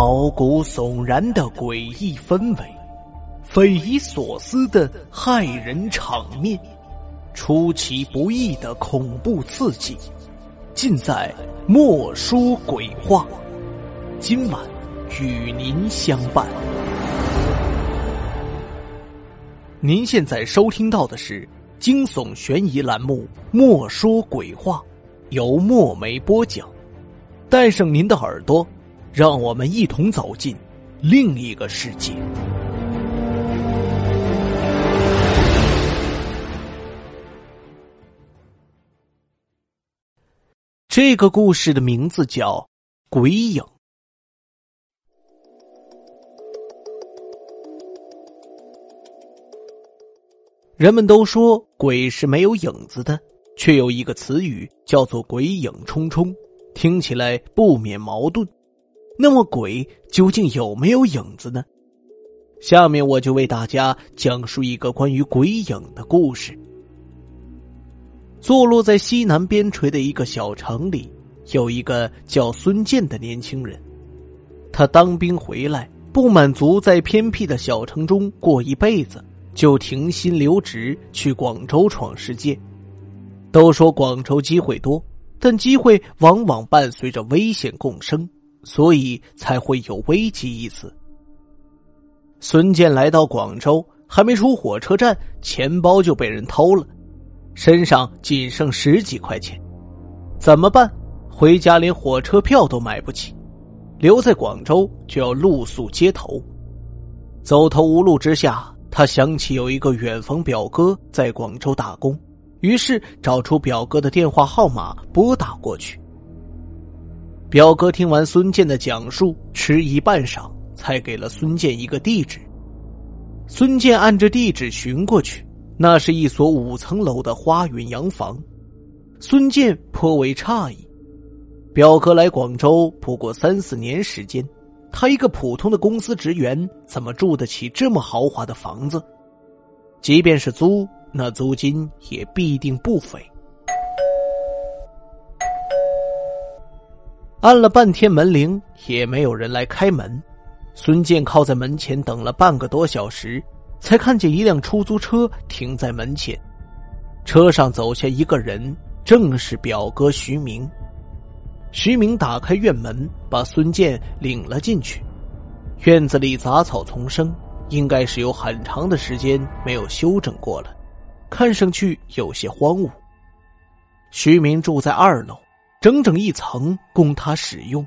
毛骨悚然的诡异氛围，匪夷所思的骇人场面，出其不意的恐怖刺激，尽在莫说鬼话。今晚与您相伴。您现在收听到的是惊悚悬疑栏目《莫说鬼话》，由墨梅播讲。带上您的耳朵。让我们一同走进另一个世界。这个故事的名字叫《鬼影》。人们都说鬼是没有影子的，却有一个词语叫做“鬼影重重”，听起来不免矛盾。那么鬼究竟有没有影子呢？下面我就为大家讲述一个关于鬼影的故事。坐落在西南边陲的一个小城里，有一个叫孙健的年轻人。他当兵回来，不满足在偏僻的小城中过一辈子，就停薪留职去广州闯世界。都说广州机会多，但机会往往伴随着危险共生。所以才会有危机一词。孙健来到广州，还没出火车站，钱包就被人偷了，身上仅剩十几块钱，怎么办？回家连火车票都买不起，留在广州就要露宿街头。走投无路之下，他想起有一个远房表哥在广州打工，于是找出表哥的电话号码，拨打过去。表哥听完孙健的讲述，迟疑半晌，才给了孙健一个地址。孙健按着地址寻过去，那是一所五层楼的花园洋房。孙健颇为诧异，表哥来广州不过三四年时间，他一个普通的公司职员，怎么住得起这么豪华的房子？即便是租，那租金也必定不菲。按了半天门铃，也没有人来开门。孙健靠在门前等了半个多小时，才看见一辆出租车停在门前。车上走下一个人，正是表哥徐明。徐明打开院门，把孙健领了进去。院子里杂草丛生，应该是有很长的时间没有修整过了，看上去有些荒芜。徐明住在二楼。整整一层供他使用，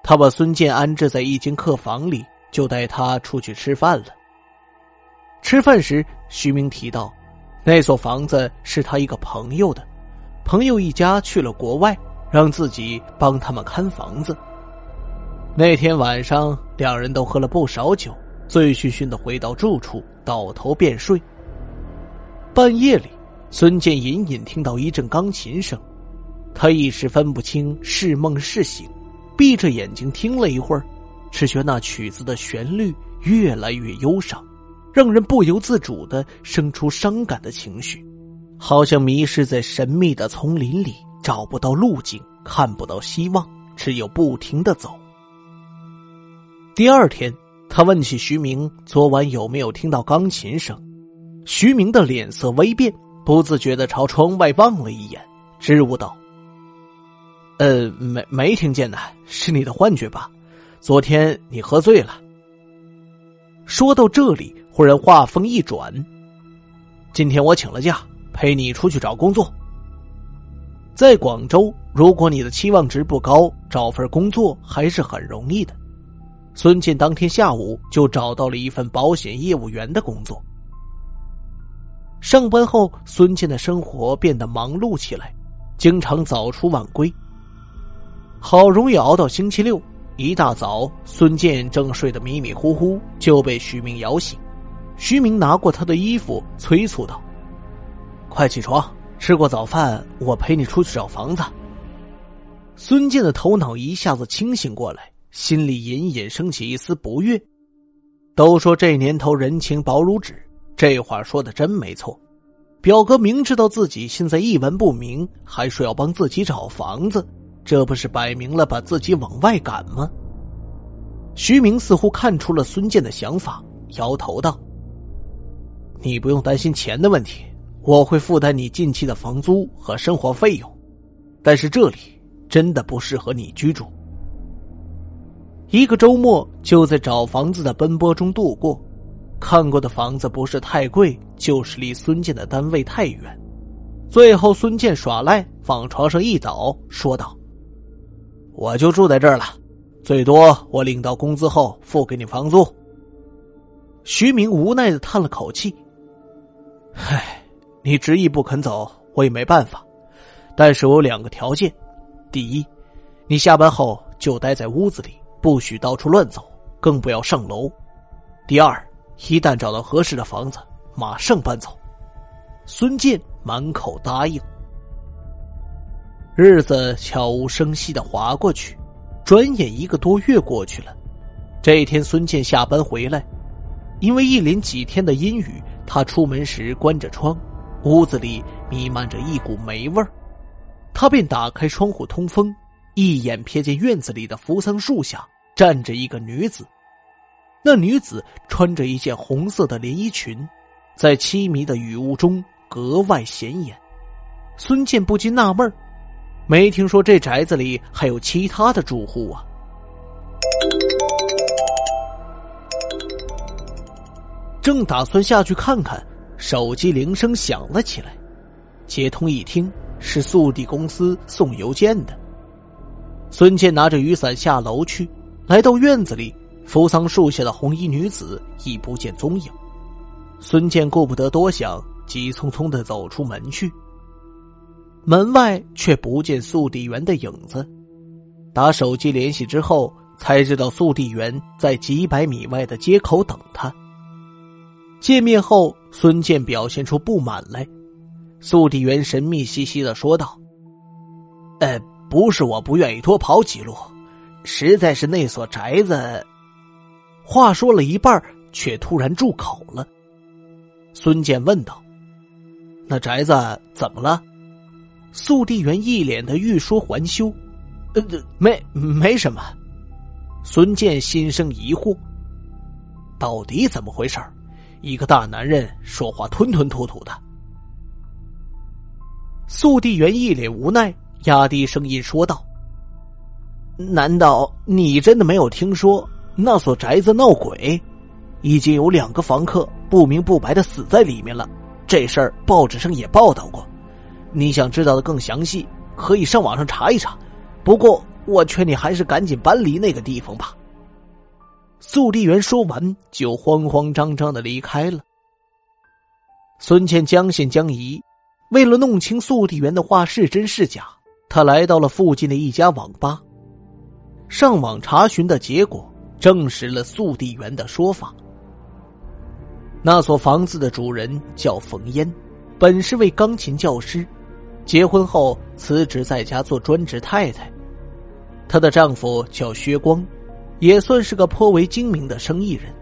他把孙健安置在一间客房里，就带他出去吃饭了。吃饭时，徐明提到，那所房子是他一个朋友的，朋友一家去了国外，让自己帮他们看房子。那天晚上，两人都喝了不少酒，醉醺醺的回到住处，倒头便睡。半夜里，孙健隐隐听到一阵钢琴声。他一时分不清是梦是醒，闭着眼睛听了一会儿，只觉那曲子的旋律越来越忧伤，让人不由自主的生出伤感的情绪，好像迷失在神秘的丛林里，找不到路径，看不到希望，只有不停的走。第二天，他问起徐明昨晚有没有听到钢琴声，徐明的脸色微变，不自觉的朝窗外望了一眼，支吾道。呃，没没听见呢，是你的幻觉吧？昨天你喝醉了。说到这里，忽然话锋一转：“今天我请了假，陪你出去找工作。在广州，如果你的期望值不高，找份工作还是很容易的。”孙健当天下午就找到了一份保险业务员的工作。上班后，孙健的生活变得忙碌起来，经常早出晚归。好容易熬到星期六一大早，孙健正睡得迷迷糊糊，就被徐明摇醒。徐明拿过他的衣服，催促道：“快起床，吃过早饭，我陪你出去找房子。”孙健的头脑一下子清醒过来，心里隐隐升起一丝不悦。都说这年头人情薄如纸，这话说的真没错。表哥明知道自己现在一文不名，还说要帮自己找房子。这不是摆明了把自己往外赶吗？徐明似乎看出了孙健的想法，摇头道：“你不用担心钱的问题，我会负担你近期的房租和生活费用。但是这里真的不适合你居住。”一个周末就在找房子的奔波中度过，看过的房子不是太贵，就是离孙健的单位太远。最后，孙健耍赖，往床上一倒，说道：“我就住在这儿了，最多我领到工资后付给你房租。”徐明无奈的叹了口气：“唉，你执意不肯走，我也没办法。但是我有两个条件：第一，你下班后就待在屋子里。”不许到处乱走，更不要上楼。第二，一旦找到合适的房子，马上搬走。孙健满口答应。日子悄无声息的划过去，转眼一个多月过去了。这一天，孙健下班回来，因为一连几天的阴雨，他出门时关着窗，屋子里弥漫着一股霉味儿，他便打开窗户通风。一眼瞥见院子里的扶桑树下站着一个女子，那女子穿着一件红色的连衣裙，在凄迷的雨雾中格外显眼。孙健不禁纳闷没听说这宅子里还有其他的住户啊。正打算下去看看，手机铃声响了起来，接通一听是速递公司送邮件的。孙健拿着雨伞下楼去，来到院子里，扶桑树下的红衣女子已不见踪影。孙健顾不得多想，急匆匆的走出门去。门外却不见速递员的影子，打手机联系之后，才知道速递员在几百米外的街口等他。见面后，孙健表现出不满来，速递员神秘兮兮的说道：“呃。”不是我不愿意多跑几路，实在是那所宅子。话说了一半，却突然住口了。孙健问道：“那宅子怎么了？”速递员一脸的欲说还休：“呃，没没什么。”孙健心生疑惑：“到底怎么回事一个大男人说话吞吞吐吐的。”速递员一脸无奈。压低声音说道：“难道你真的没有听说那所宅子闹鬼？已经有两个房客不明不白的死在里面了。这事儿报纸上也报道过。你想知道的更详细，可以上网上查一查。不过，我劝你还是赶紧搬离那个地方吧。”速递员说完，就慌慌张张的离开了。孙倩将信将疑，为了弄清速递员的话是真是假。他来到了附近的一家网吧，上网查询的结果证实了速递员的说法。那所房子的主人叫冯烟，本是位钢琴教师，结婚后辞职在家做专职太太。她的丈夫叫薛光，也算是个颇为精明的生意人。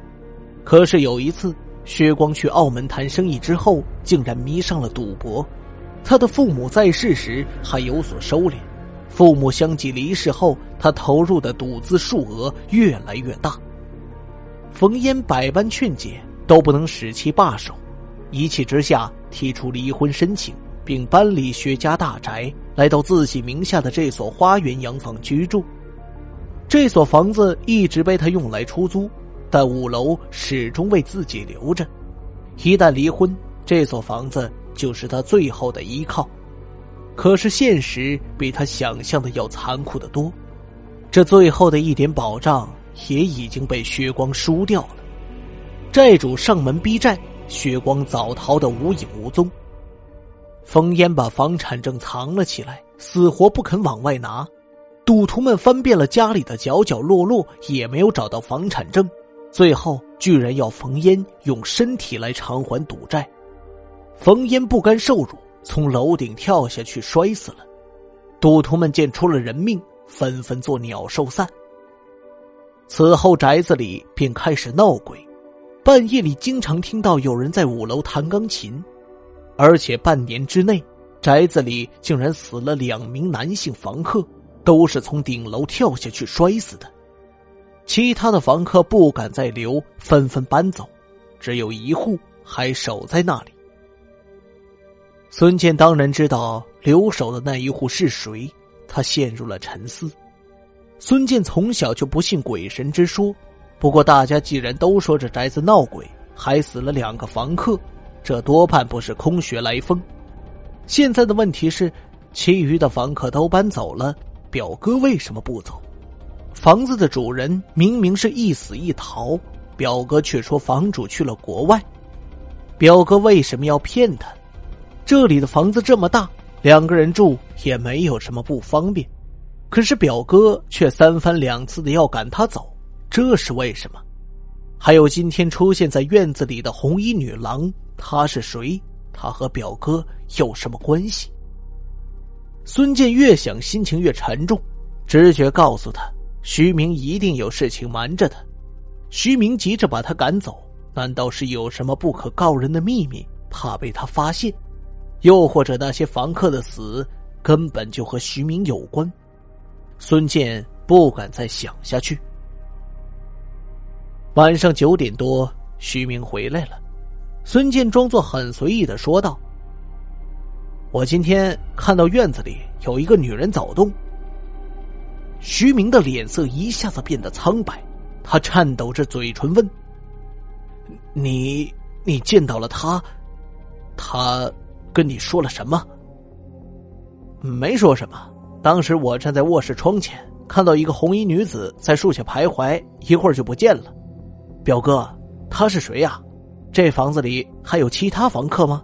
可是有一次，薛光去澳门谈生意之后，竟然迷上了赌博。他的父母在世时还有所收敛，父母相继离世后，他投入的赌资数额越来越大。冯烟百般劝解都不能使其罢手，一气之下提出离婚申请，并搬离薛家大宅，来到自己名下的这所花园洋房居住。这所房子一直被他用来出租，但五楼始终为自己留着。一旦离婚，这所房子。就是他最后的依靠，可是现实比他想象的要残酷的多，这最后的一点保障也已经被薛光输掉了。债主上门逼债，薛光早逃得无影无踪。冯烟把房产证藏了起来，死活不肯往外拿。赌徒们翻遍了家里的角角落落，也没有找到房产证，最后居然要冯烟用身体来偿还赌债。冯烟不甘受辱，从楼顶跳下去摔死了。赌徒们见出了人命，纷纷作鸟兽散。此后宅子里便开始闹鬼，半夜里经常听到有人在五楼弹钢琴，而且半年之内，宅子里竟然死了两名男性房客，都是从顶楼跳下去摔死的。其他的房客不敢再留，纷纷搬走，只有一户还守在那里。孙健当然知道留守的那一户是谁，他陷入了沉思。孙健从小就不信鬼神之说，不过大家既然都说这宅子闹鬼，还死了两个房客，这多半不是空穴来风。现在的问题是，其余的房客都搬走了，表哥为什么不走？房子的主人明明是一死一逃，表哥却说房主去了国外，表哥为什么要骗他？这里的房子这么大，两个人住也没有什么不方便。可是表哥却三番两次的要赶他走，这是为什么？还有今天出现在院子里的红衣女郎，他是谁？他和表哥有什么关系？孙健越想，心情越沉重，直觉告诉他，徐明一定有事情瞒着他。徐明急着把他赶走，难道是有什么不可告人的秘密，怕被他发现？又或者那些房客的死根本就和徐明有关？孙健不敢再想下去。晚上九点多，徐明回来了。孙健装作很随意的说道：“我今天看到院子里有一个女人走动。”徐明的脸色一下子变得苍白，他颤抖着嘴唇问：“你你见到了她？她跟你说了什么？”“没说什么。”当时我站在卧室窗前，看到一个红衣女子在树下徘徊，一会儿就不见了。表哥，她是谁呀？这房子里还有其他房客吗？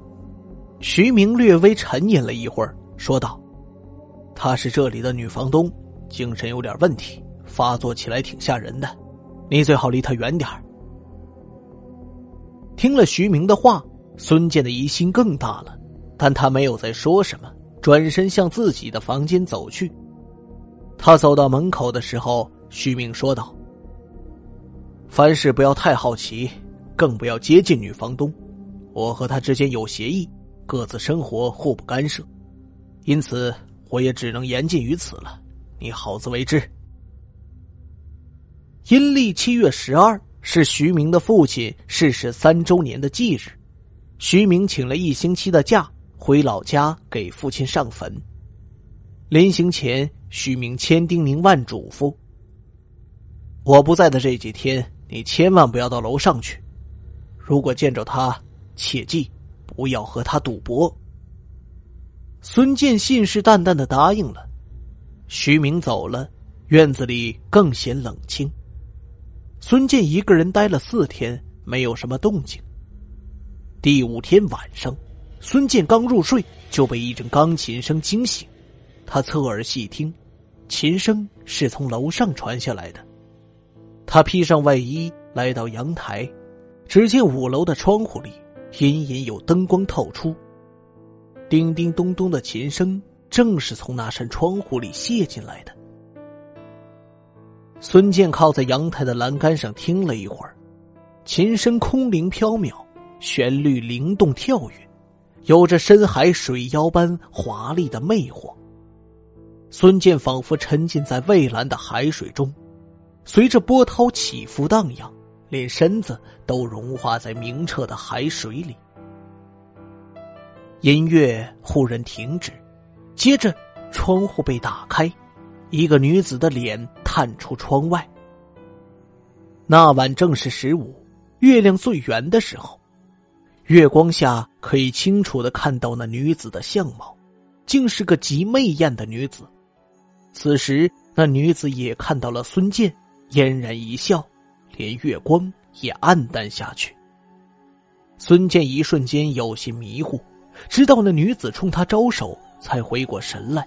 徐明略微沉吟了一会儿，说道：“她是这里的女房东，精神有点问题，发作起来挺吓人的，你最好离她远点听了徐明的话，孙健的疑心更大了，但他没有再说什么。转身向自己的房间走去。他走到门口的时候，徐明说道：“凡事不要太好奇，更不要接近女房东。我和她之间有协议，各自生活，互不干涉。因此，我也只能言尽于此了。你好自为之。”阴历七月十二是徐明的父亲逝世三周年的忌日，徐明请了一星期的假。回老家给父亲上坟。临行前，徐明千叮咛万嘱咐：“我不在的这几天，你千万不要到楼上去。如果见着他，切记不要和他赌博。”孙健信誓旦旦的答应了。徐明走了，院子里更显冷清。孙健一个人待了四天，没有什么动静。第五天晚上。孙健刚入睡，就被一阵钢琴声惊醒。他侧耳细听，琴声是从楼上传下来的。他披上外衣，来到阳台，只见五楼的窗户里隐隐有灯光透出。叮叮咚咚的琴声正是从那扇窗户里泄进来的。孙健靠在阳台的栏杆上听了一会儿，琴声空灵飘渺，旋律灵动跳跃。有着深海水妖般华丽的魅惑。孙健仿佛沉浸在蔚蓝的海水中，随着波涛起伏荡漾，连身子都融化在明澈的海水里。音乐忽然停止，接着窗户被打开，一个女子的脸探出窗外。那晚正是十五，月亮最圆的时候。月光下可以清楚的看到那女子的相貌，竟是个极媚艳的女子。此时，那女子也看到了孙健，嫣然一笑，连月光也暗淡下去。孙健一瞬间有些迷糊，直到那女子冲他招手，才回过神来。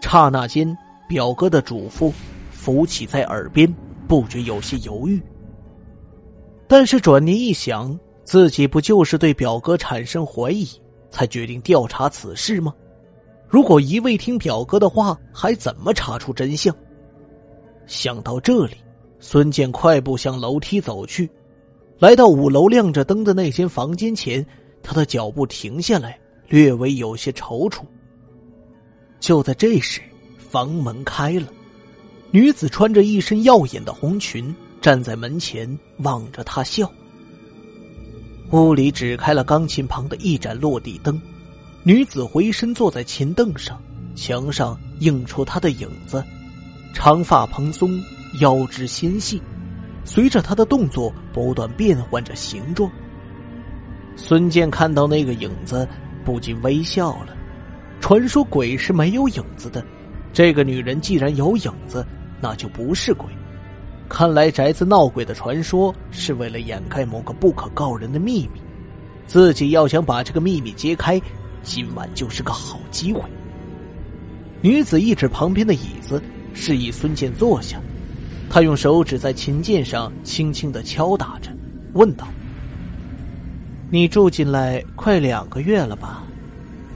刹那间，表哥的嘱咐浮起在耳边，不觉有些犹豫。但是转念一想。自己不就是对表哥产生怀疑，才决定调查此事吗？如果一味听表哥的话，还怎么查出真相？想到这里，孙健快步向楼梯走去，来到五楼亮着灯的那间房间前，他的脚步停下来，略微有些踌躇。就在这时，房门开了，女子穿着一身耀眼的红裙，站在门前望着他笑。屋里只开了钢琴旁的一盏落地灯，女子回身坐在琴凳上，墙上映出她的影子，长发蓬松，腰肢纤细，随着她的动作不断变换着形状。孙健看到那个影子，不禁微笑了。传说鬼是没有影子的，这个女人既然有影子，那就不是鬼。看来宅子闹鬼的传说是为了掩盖某个不可告人的秘密，自己要想把这个秘密揭开，今晚就是个好机会。女子一指旁边的椅子，示意孙健坐下。他用手指在琴键上轻轻的敲打着，问道：“你住进来快两个月了吧？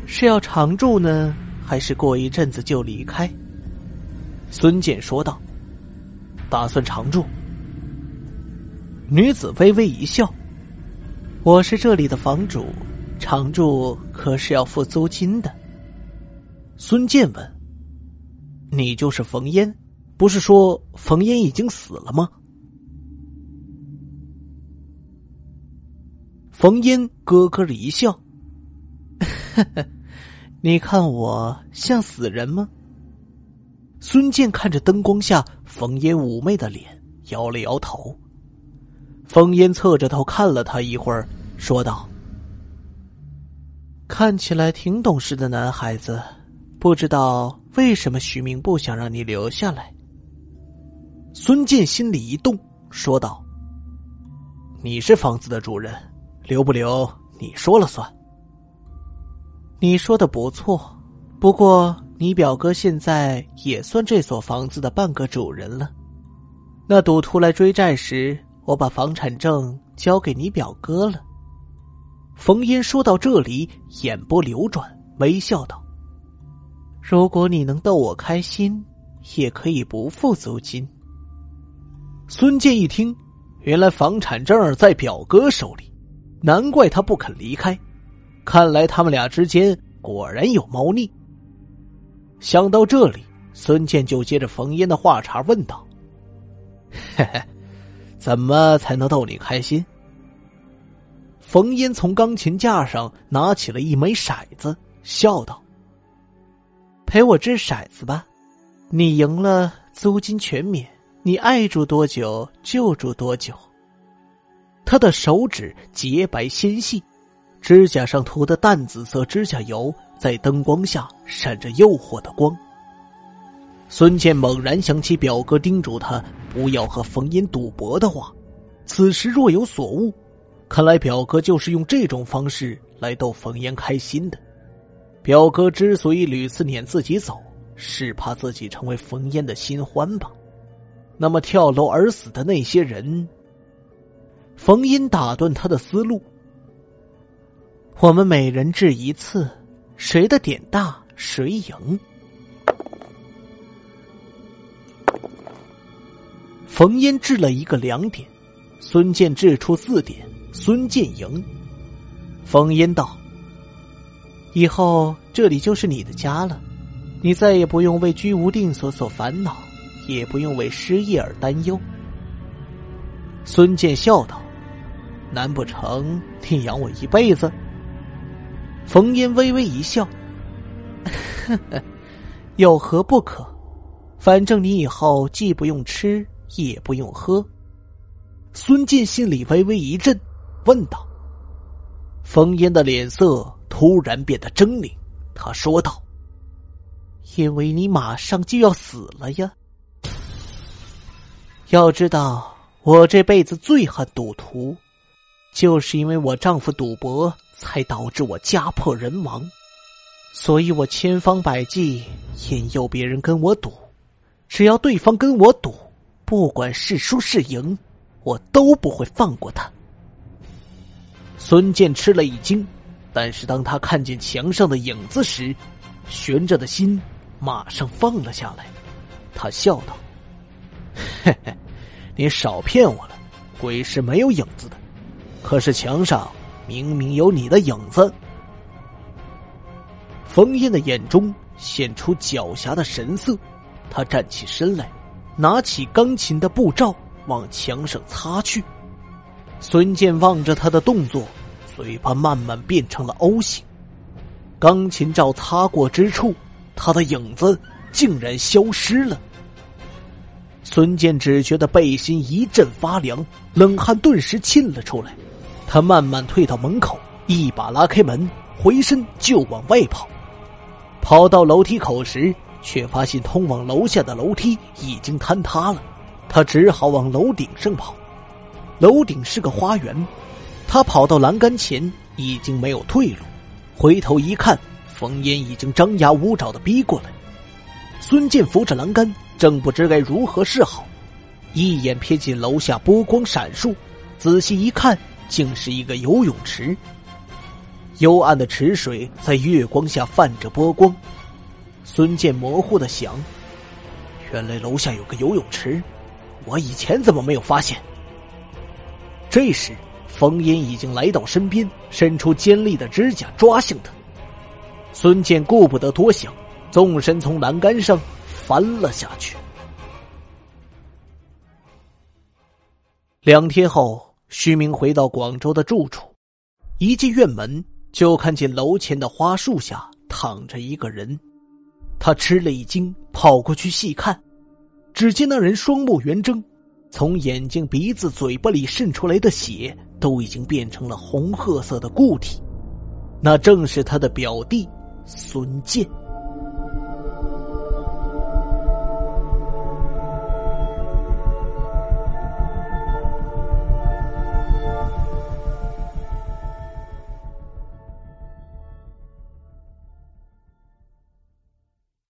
是要常住呢，还是过一阵子就离开？”孙健说道。打算常住。女子微微一笑：“我是这里的房主，常住可是要付租金的。”孙健问：“你就是冯烟？不是说冯烟已经死了吗？”冯烟咯咯的一笑：“ 你看我像死人吗？”孙健看着灯光下冯烟妩媚的脸，摇了摇头。冯烟侧着头看了他一会儿，说道：“看起来挺懂事的男孩子，不知道为什么徐明不想让你留下来。”孙健心里一动，说道：“你是房子的主人，留不留你说了算。”你说的不错，不过。你表哥现在也算这所房子的半个主人了。那赌徒来追债时，我把房产证交给你表哥了。冯烟说到这里，眼波流转，微笑道：“如果你能逗我开心，也可以不付租金。”孙健一听，原来房产证在表哥手里，难怪他不肯离开。看来他们俩之间果然有猫腻。想到这里，孙健就接着冯烟的话茬问道：“嘿嘿，怎么才能逗你开心？”冯烟从钢琴架上拿起了一枚骰子，笑道：“陪我掷骰子吧，你赢了租金全免，你爱住多久就住多久。”他的手指洁白纤细，指甲上涂的淡紫色指甲油。在灯光下闪着诱惑的光。孙健猛然想起表哥叮嘱他不要和冯烟赌博的话，此时若有所悟。看来表哥就是用这种方式来逗冯烟开心的。表哥之所以屡次撵自己走，是怕自己成为冯烟的新欢吧？那么跳楼而死的那些人，冯烟打断他的思路：我们每人掷一次。谁的点大谁赢。冯烟掷了一个两点，孙健掷出四点，孙健赢。冯烟道：“以后这里就是你的家了，你再也不用为居无定所所烦恼，也不用为失业而担忧。”孙健笑道：“难不成你养我一辈子？”冯烟微微一笑：“ 有何不可？反正你以后既不用吃，也不用喝。”孙健心里微微一震，问道：“冯烟的脸色突然变得狰狞，他说道：‘因为你马上就要死了呀！要知道，我这辈子最恨赌徒，就是因为我丈夫赌博。’”才导致我家破人亡，所以我千方百计引诱别人跟我赌，只要对方跟我赌，不管是输是赢，我都不会放过他。孙健吃了一惊，但是当他看见墙上的影子时，悬着的心马上放了下来。他笑道：“嘿嘿，你少骗我了，鬼是没有影子的，可是墙上……”明明有你的影子。冯烟的眼中现出狡黠的神色，他站起身来，拿起钢琴的布罩往墙上擦去。孙健望着他的动作，嘴巴慢慢变成了 O 型。钢琴罩擦过之处，他的影子竟然消失了。孙健只觉得背心一阵发凉，冷汗顿时沁了出来。他慢慢退到门口，一把拉开门，回身就往外跑。跑到楼梯口时，却发现通往楼下的楼梯已经坍塌了。他只好往楼顶上跑。楼顶是个花园，他跑到栏杆前，已经没有退路。回头一看，冯烟已经张牙舞爪的逼过来。孙健扶着栏杆。正不知该如何是好，一眼瞥见楼下波光闪烁，仔细一看，竟是一个游泳池。幽暗的池水在月光下泛着波光。孙健模糊的想：原来楼下有个游泳池，我以前怎么没有发现？这时，冯烟已经来到身边，伸出尖利的指甲抓向他。孙健顾不得多想，纵身从栏杆上。翻了下去。两天后，徐明回到广州的住处，一进院门就看见楼前的花树下躺着一个人。他吃了一惊，跑过去细看，只见那人双目圆睁，从眼睛、鼻子、嘴巴里渗出来的血都已经变成了红褐色的固体，那正是他的表弟孙健。